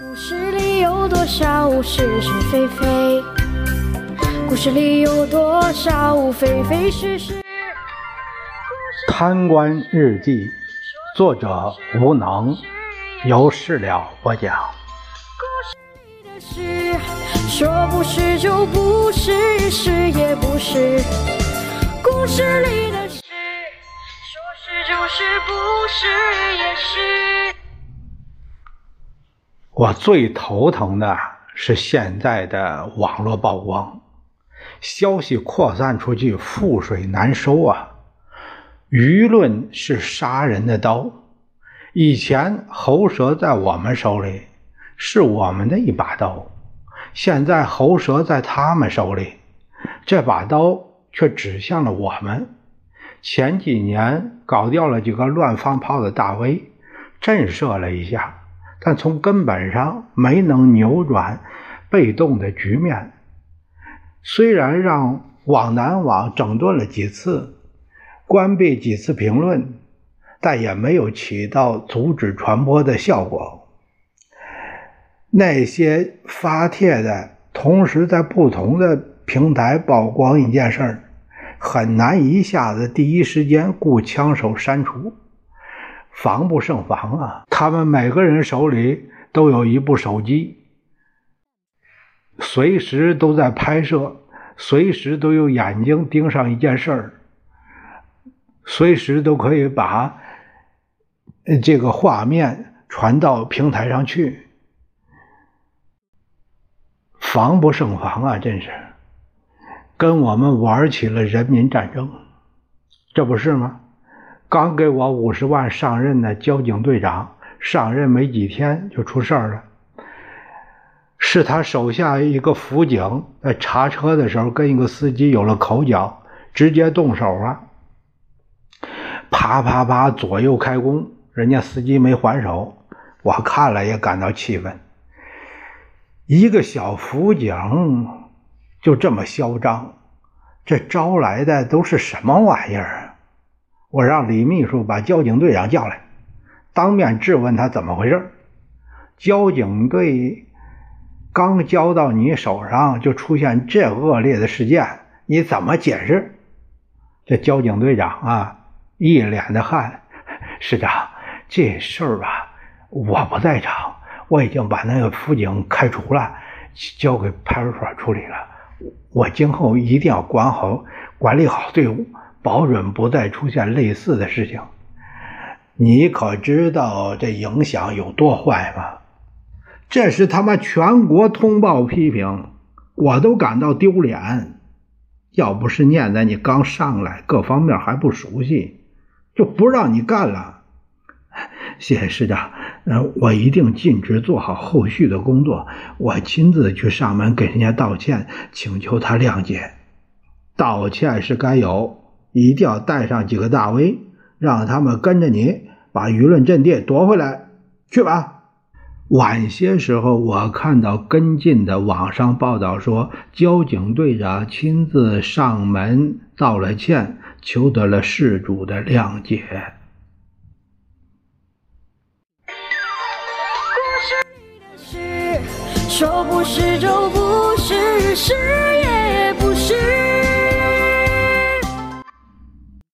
故事里有多少是是非非？故事里有多少非非是是？贪官日记，作者无能，由事了播讲。故事里的事，说不是就不是，是也不是。故事里的事，说是就是，不是也是。我最头疼的是现在的网络曝光，消息扩散出去，覆水难收啊！舆论是杀人的刀。以前喉舌在我们手里，是我们的一把刀；现在喉舌在他们手里，这把刀却指向了我们。前几年搞掉了几个乱放炮的大 V，震慑了一下。但从根本上没能扭转被动的局面。虽然让网南网整顿了几次，关闭几次评论，但也没有起到阻止传播的效果。那些发帖的同时在不同的平台曝光一件事儿，很难一下子第一时间雇枪手删除。防不胜防啊！他们每个人手里都有一部手机，随时都在拍摄，随时都有眼睛盯上一件事儿，随时都可以把这个画面传到平台上去，防不胜防啊！真是跟我们玩起了人民战争，这不是吗？刚给我五十万上任的交警队长上任没几天就出事儿了，是他手下一个辅警在查车的时候跟一个司机有了口角，直接动手了！啪啪啪，左右开弓，人家司机没还手，我看了也感到气愤。一个小辅警就这么嚣张，这招来的都是什么玩意儿啊？我让李秘书把交警队长叫来，当面质问他怎么回事。交警队刚交到你手上，就出现这恶劣的事件，你怎么解释？这交警队长啊，一脸的汗。师长，这事儿吧，我不在场，我已经把那个辅警开除了，交给派出所处理了。我今后一定要管好、管理好队伍。保准不再出现类似的事情。你可知道这影响有多坏吗？这是他妈全国通报批评，我都感到丢脸。要不是念在你刚上来，各方面还不熟悉，就不让你干了。谢谢师长，呃，我一定尽职做好后续的工作。我亲自去上门给人家道歉，请求他谅解。道歉是该有。一定要带上几个大 V，让他们跟着你把舆论阵地夺回来，去吧。晚些时候，我看到跟进的网上报道说，交警队长亲自上门道了歉，求得了事主的谅解。故事，说不是就不是，是。